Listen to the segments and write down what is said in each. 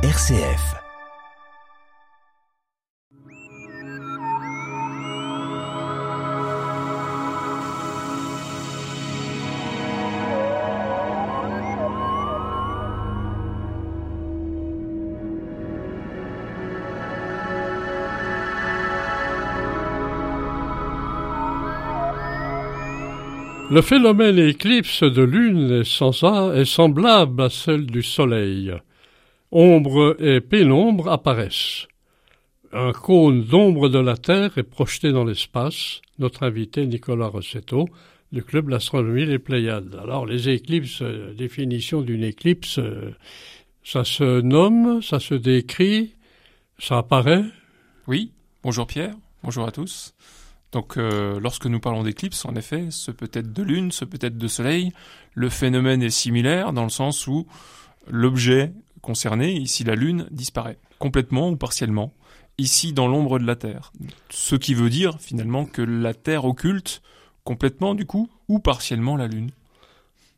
RCF. Le phénomène éclipse de lune sans est semblable à celle du soleil. Ombre et pénombre apparaissent. Un cône d'ombre de la Terre est projeté dans l'espace. Notre invité Nicolas Rossetto du club d'astronomie Les Pléiades. Alors les éclipses, euh, définition d'une éclipse, euh, ça se nomme, ça se décrit, ça apparaît? Oui. Bonjour Pierre. Bonjour à tous. Donc euh, lorsque nous parlons d'éclipse, en effet, ce peut être de lune, ce peut être de soleil. Le phénomène est similaire dans le sens où l'objet concerné, ici la lune, disparaît complètement ou partiellement, ici dans l'ombre de la Terre. Ce qui veut dire finalement que la Terre occulte complètement du coup ou partiellement la lune.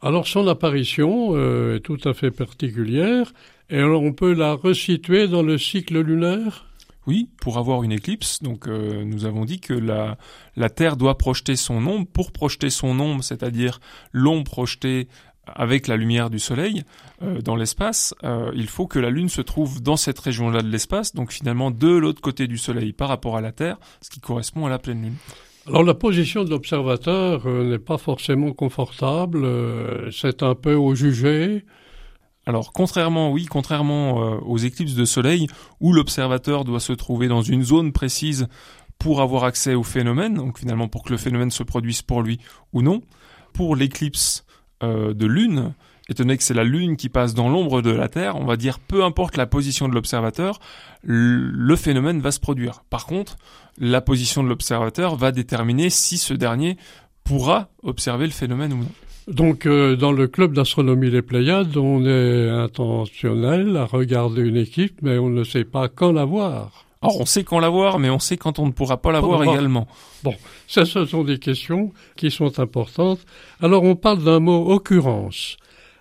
Alors son apparition euh, est tout à fait particulière et alors on peut la resituer dans le cycle lunaire? Oui, pour avoir une éclipse, donc euh, nous avons dit que la, la Terre doit projeter son ombre. Pour projeter son ombre, c'est-à-dire l'ombre projetée avec la lumière du Soleil euh, dans l'espace, euh, il faut que la Lune se trouve dans cette région-là de l'espace, donc finalement de l'autre côté du Soleil par rapport à la Terre, ce qui correspond à la pleine Lune. Alors la position de l'observateur n'est pas forcément confortable, c'est un peu au jugé. Alors contrairement, oui, contrairement euh, aux éclipses de soleil, où l'observateur doit se trouver dans une zone précise pour avoir accès au phénomène, donc finalement pour que le phénomène se produise pour lui ou non, pour l'éclipse euh, de lune, étant donné que c'est la lune qui passe dans l'ombre de la Terre, on va dire peu importe la position de l'observateur, le phénomène va se produire. Par contre, la position de l'observateur va déterminer si ce dernier pourra observer le phénomène ou non. Donc, euh, dans le club d'astronomie Les Pléiades, on est intentionnel à regarder une équipe, mais on ne sait pas quand la voir. Alors, on sait quand la voir, mais on sait quand on ne pourra pas la voir également. Bon, ça, ce sont des questions qui sont importantes. Alors, on parle d'un mot occurrence.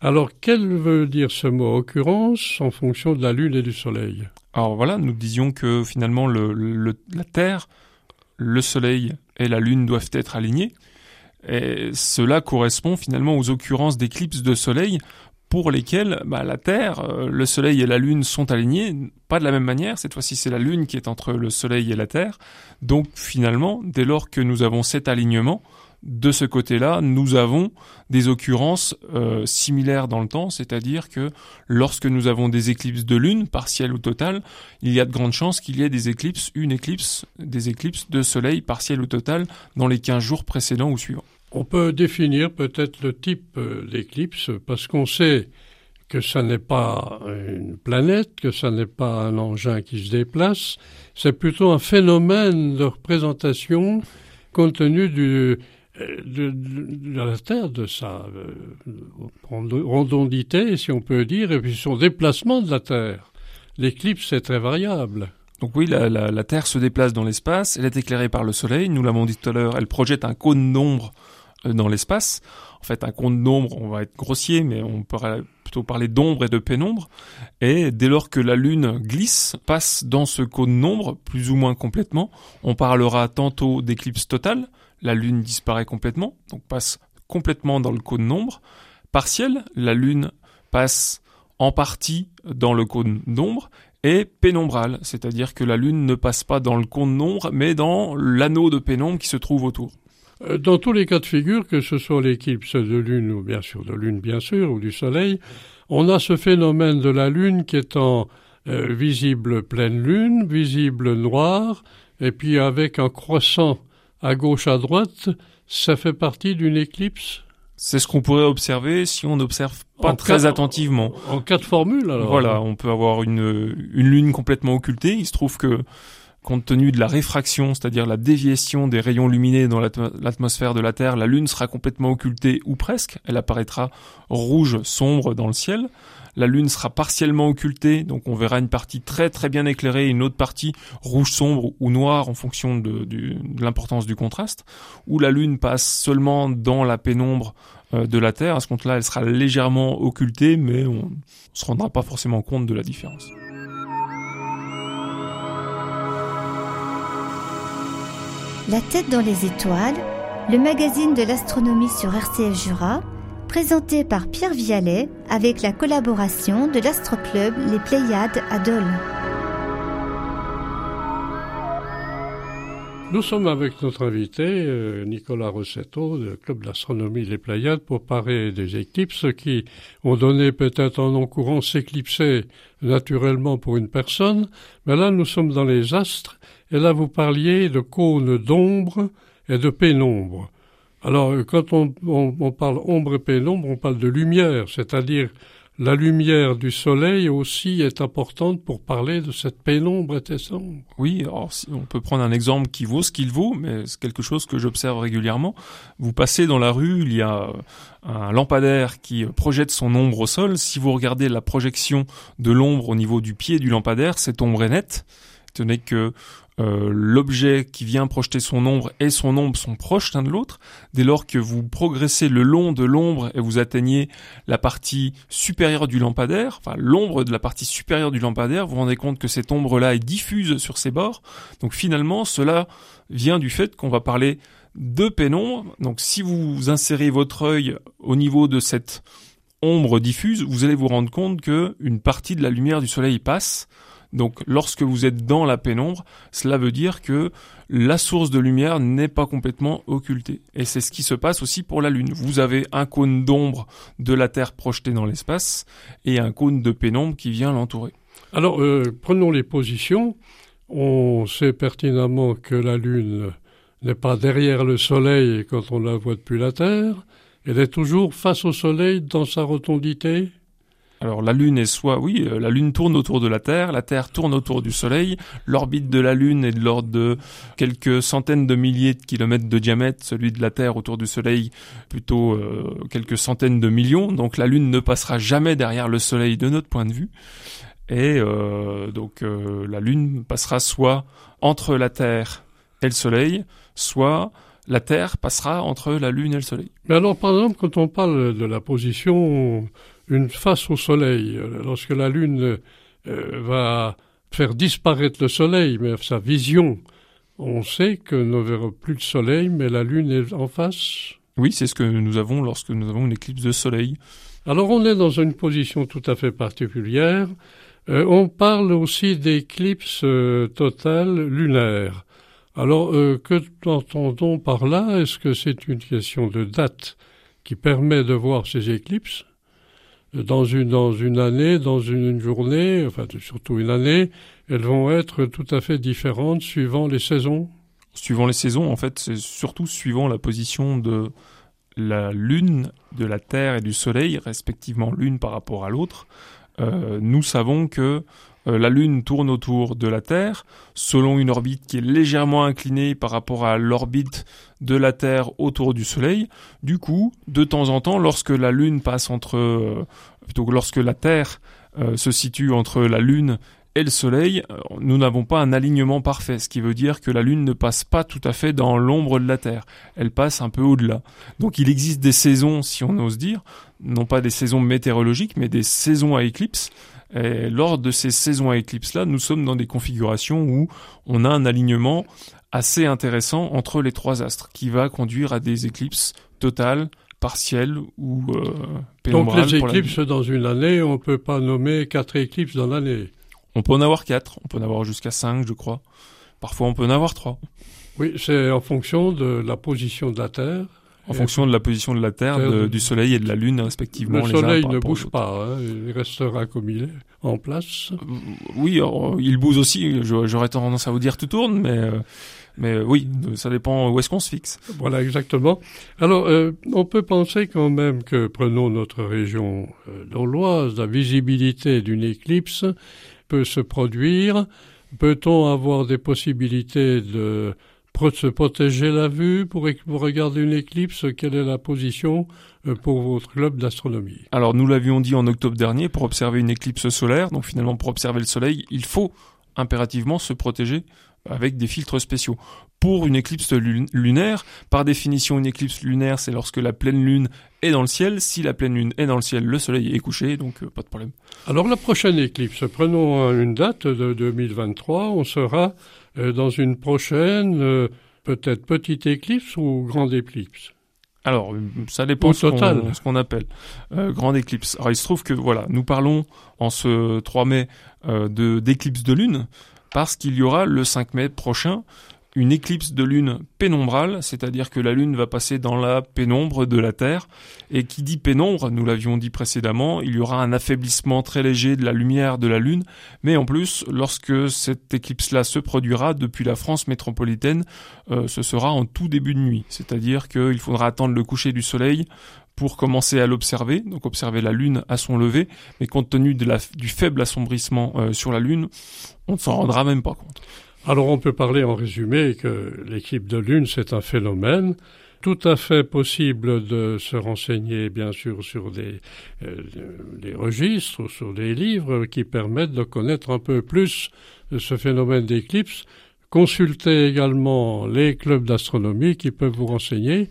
Alors, quel veut dire ce mot occurrence en fonction de la Lune et du Soleil? Alors voilà, nous disions que finalement, le, la Terre, le Soleil et la Lune doivent être alignés. Et cela correspond finalement aux occurrences d'éclipses de soleil pour lesquelles bah, la Terre, euh, le Soleil et la Lune sont alignés, pas de la même manière. Cette fois-ci, c'est la Lune qui est entre le Soleil et la Terre. Donc finalement, dès lors que nous avons cet alignement, de ce côté-là, nous avons des occurrences euh, similaires dans le temps, c'est-à-dire que lorsque nous avons des éclipses de lune, partielles ou totales, il y a de grandes chances qu'il y ait des éclipses, une éclipse, des éclipses de soleil partielles ou totales dans les 15 jours précédents ou suivants. On peut définir peut-être le type euh, d'éclipse parce qu'on sait que ça n'est pas une planète, que ça n'est pas un engin qui se déplace, c'est plutôt un phénomène de représentation compte tenu euh, de, la Terre, de sa euh, rondondité, si on peut dire, et puis son déplacement de la Terre. L'éclipse est très variable. Donc oui, la, la, Terre se déplace dans l'espace, elle est éclairée par le Soleil, nous l'avons dit tout à l'heure, elle projette un cône d'ombre dans l'espace. En fait, un cône d'ombre, on va être grossier, mais on pourrait plutôt parler d'ombre et de pénombre. Et dès lors que la Lune glisse, passe dans ce cône d'ombre, plus ou moins complètement, on parlera tantôt d'éclipse totale, la Lune disparaît complètement, donc passe complètement dans le cône d'ombre. Partielle, la Lune passe en partie dans le cône d'ombre, et pénombrale, c'est-à-dire que la Lune ne passe pas dans le cône d'ombre, mais dans l'anneau de pénombre qui se trouve autour. Euh, dans tous les cas de figure, que ce soit l'éclipse de lune ou bien sûr de lune bien sûr ou du soleil, on a ce phénomène de la lune qui est en euh, visible pleine lune, visible noire, et puis avec un croissant à gauche à droite, ça fait partie d'une éclipse? C'est ce qu'on pourrait observer si on n'observe pas très attentivement. En cas de formule, alors. Voilà, on peut avoir une, une lune complètement occultée. Il se trouve que compte tenu de la réfraction, c'est-à-dire la déviation des rayons lumineux dans l'atmosphère de la Terre, la Lune sera complètement occultée ou presque, elle apparaîtra rouge sombre dans le ciel. La Lune sera partiellement occultée, donc on verra une partie très très bien éclairée et une autre partie rouge sombre ou noire en fonction de, l'importance du contraste, où la Lune passe seulement dans la pénombre de la Terre. À ce compte-là, elle sera légèrement occultée, mais on ne se rendra pas forcément compte de la différence. La tête dans les étoiles, le magazine de l'astronomie sur RCF Jura, présenté par Pierre Vialet avec la collaboration de l'astroclub Les Pléiades à Dole. Nous sommes avec notre invité, euh, Nicolas Rossetto, du Club d'astronomie Les Pléiades, pour parler des éclipses qui ont donné peut-être un nom courant s'éclipser naturellement pour une personne, mais là nous sommes dans les astres, et là vous parliez de cônes d'ombre et de pénombre. Alors quand on, parle ombre et pénombre, on parle de lumière, c'est-à-dire la lumière du soleil aussi est importante pour parler de cette pénombre et sombre. Oui, alors on peut prendre un exemple qui vaut ce qu'il vaut, mais c'est quelque chose que j'observe régulièrement. Vous passez dans la rue, il y a un lampadaire qui projette son ombre au sol. Si vous regardez la projection de l'ombre au niveau du pied du lampadaire, cette ombre est nette. Tenez que euh, l'objet qui vient projeter son ombre et son ombre sont proches l'un de l'autre. Dès lors que vous progressez le long de l'ombre et vous atteignez la partie supérieure du lampadaire, enfin l'ombre de la partie supérieure du lampadaire, vous vous rendez compte que cette ombre-là est diffuse sur ses bords. Donc finalement, cela vient du fait qu'on va parler de pénombre. Donc si vous insérez votre œil au niveau de cette ombre diffuse, vous allez vous rendre compte que une partie de la lumière du soleil passe donc lorsque vous êtes dans la pénombre, cela veut dire que la source de lumière n'est pas complètement occultée. Et c'est ce qui se passe aussi pour la Lune. Vous avez un cône d'ombre de la Terre projeté dans l'espace et un cône de pénombre qui vient l'entourer. Alors euh, prenons les positions. On sait pertinemment que la Lune n'est pas derrière le Soleil quand on la voit depuis la Terre. Elle est toujours face au Soleil dans sa rotondité alors la Lune est soit, oui, euh, la Lune tourne autour de la Terre, la Terre tourne autour du Soleil, l'orbite de la Lune est de l'ordre de quelques centaines de milliers de kilomètres de diamètre, celui de la Terre autour du Soleil plutôt euh, quelques centaines de millions, donc la Lune ne passera jamais derrière le Soleil de notre point de vue, et euh, donc la Lune passera soit entre la Terre et le Soleil, soit la Terre passera entre la Lune et le Soleil. Mais alors, par exemple, quand on parle de la position une face au soleil. Lorsque la Lune euh, va faire disparaître le soleil, mais sa vision, on sait que ne verra plus le soleil, mais la Lune est en face. Oui, c'est ce que nous avons lorsque nous avons une éclipse de soleil. Alors on est dans une position tout à fait particulière. Euh, on parle aussi d'éclipse euh, totale lunaire. Alors que entend-on par là? Est-ce que c'est une question de date qui permet de voir ces éclipses? Dans une, dans une année, dans une, journée, enfin surtout une année, elles vont être tout à fait différentes suivant les saisons Suivant les saisons, en fait, c'est surtout suivant la position de la Lune, de la Terre et du Soleil, respectivement l'une par rapport à l'autre. Euh, nous savons que la Lune tourne autour de la Terre selon une orbite qui est légèrement inclinée par rapport à l'orbite de la Terre autour du Soleil. Du coup, de temps en temps, lorsque la Lune passe entre, euh, plutôt que lorsque la Terre euh, se situe entre la Lune et le Soleil, nous n'avons pas un alignement parfait, ce qui veut dire que la Lune ne passe pas tout à fait dans l'ombre de la Terre. Elle passe un peu au-delà. Donc il existe des saisons, si on ose dire, non pas des saisons météorologiques, mais des saisons à éclipse, et lors de ces saisons à éclipse-là, nous sommes dans des configurations où on a un alignement assez intéressant entre les trois astres, qui va conduire à des éclipses totales, partielles ou euh, pénombrales. Donc les éclipses dans une année, on ne peut pas nommer quatre éclipses dans l'année. On peut en avoir quatre, on peut en avoir jusqu'à cinq, je crois. Parfois, on peut en avoir trois. Oui, c'est en fonction de la position de la Terre en fonction de la position de la Terre, du Soleil et de la Lune respectivement. Le Soleil ne bouge pas, hein, il restera comme il est, en place. Euh, oui, il bouge aussi. J'aurais tendance à vous dire tout tourne, mais euh, mais oui, ça dépend où est-ce qu'on se fixe. Voilà, exactement. Alors, euh, on peut penser quand même que, prenons notre région d'Auloise, la visibilité d'une éclipse peut se produire. Peut-on avoir des possibilités de se protéger la vue pour, regarder une éclipse Quelle est la position euh, pour votre club d'astronomie? Alors nous l'avions dit en octobre dernier, pour observer une éclipse solaire, donc finalement pour observer le Soleil, il faut impérativement se protéger avec des filtres spéciaux. pour une éclipse lunaire. Par définition, une éclipse lunaire, c'est lorsque la pleine lune est dans le ciel. Si la pleine lune est dans le ciel, le soleil est couché, donc euh, pas de problème. Alors la prochaine éclipse, prenons une date de 2023, on sera euh, dans une prochaine, euh, peut-être petite éclipse ou grande éclipse? Alors, ça dépend de ce qu'on appelle. Grande éclipse. Alors, il se trouve que voilà, nous parlons en ce 3 mai de d'éclipse de lune parce qu'il y aura le 5 mai prochain une éclipse de lune pénombrale, c'est-à-dire que la lune va passer dans la pénombre de la Terre, et qui dit pénombre, nous l'avions dit précédemment, il y aura un affaiblissement très léger de la lumière de la lune, mais en plus, lorsque cette éclipse-là se produira depuis la France métropolitaine, euh, ce sera en tout début de nuit, c'est-à-dire qu'il faudra attendre le coucher du soleil pour commencer à l'observer, donc observer la Lune à son lever, mais compte tenu du faible assombrissement euh, sur la Lune, on ne s'en rendra même pas compte. Alors on peut parler en résumé que l'équipe de Lune, c'est un phénomène tout à fait possible de se renseigner, bien sûr, sur des, euh, registres, sur des livres qui permettent de connaître un peu plus ce phénomène d'éclipse. Consultez également les clubs d'astronomie qui peuvent vous renseigner,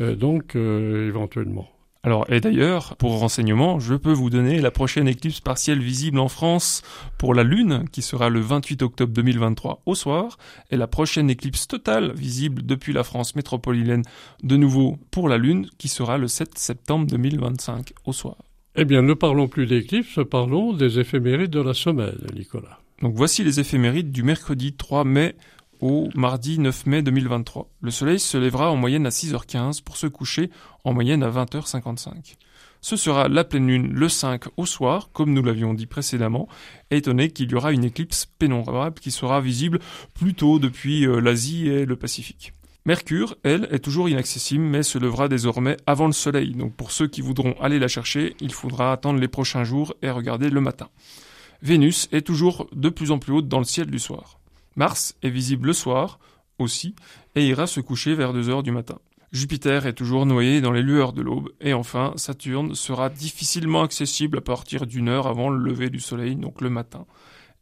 euh, donc euh, éventuellement. Alors, et d'ailleurs, pour renseignement, je peux vous donner la prochaine éclipse partielle visible en France pour la Lune, qui sera le 28 octobre 2023 au soir, et la prochaine éclipse totale visible depuis la France métropolitaine de nouveau pour la Lune, qui sera le 7 septembre 2025 au soir. Eh bien, ne parlons plus d'éclipses, parlons des éphémérides de la semaine, Nicolas. Donc voici les éphémérides du mercredi 3 mai au mardi 9 mai 2023. Le soleil se lèvera en moyenne à 6h15 pour se coucher en moyenne à 20h55. Ce sera la pleine lune le 5 au soir, comme nous l'avions dit précédemment, étonné qu'il y aura une éclipse pénombrable qui sera visible plus tôt depuis euh, l'Asie et le Pacifique. Mercure, elle, est toujours inaccessible, mais se lèvera désormais avant le soleil. Donc pour ceux qui voudront aller la chercher, il faudra attendre les prochains jours et regarder le matin. Vénus est toujours de plus en plus haute dans le ciel du soir. Mars est visible le soir aussi et ira se coucher vers 2 heures du matin. Jupiter est toujours noyé dans les lueurs de l'aube et enfin Saturne sera difficilement accessible à partir d'une heure avant le lever du soleil, donc le matin.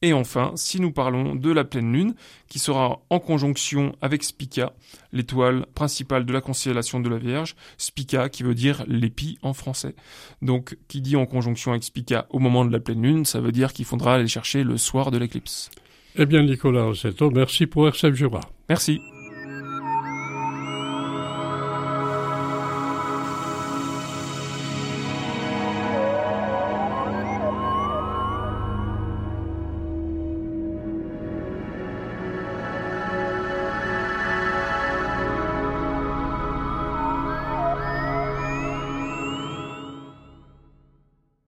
Et enfin, si nous parlons de la pleine lune, qui sera en conjonction avec Spica, l'étoile principale de la constellation de la Vierge, Spica qui veut dire l'épi en français. Donc, qui dit en conjonction avec Spica au moment de la pleine lune, ça veut dire qu'il faudra aller chercher le soir de l'éclipse. Eh bien, Nicolas Rossetto, merci pour RCF Jura. Merci.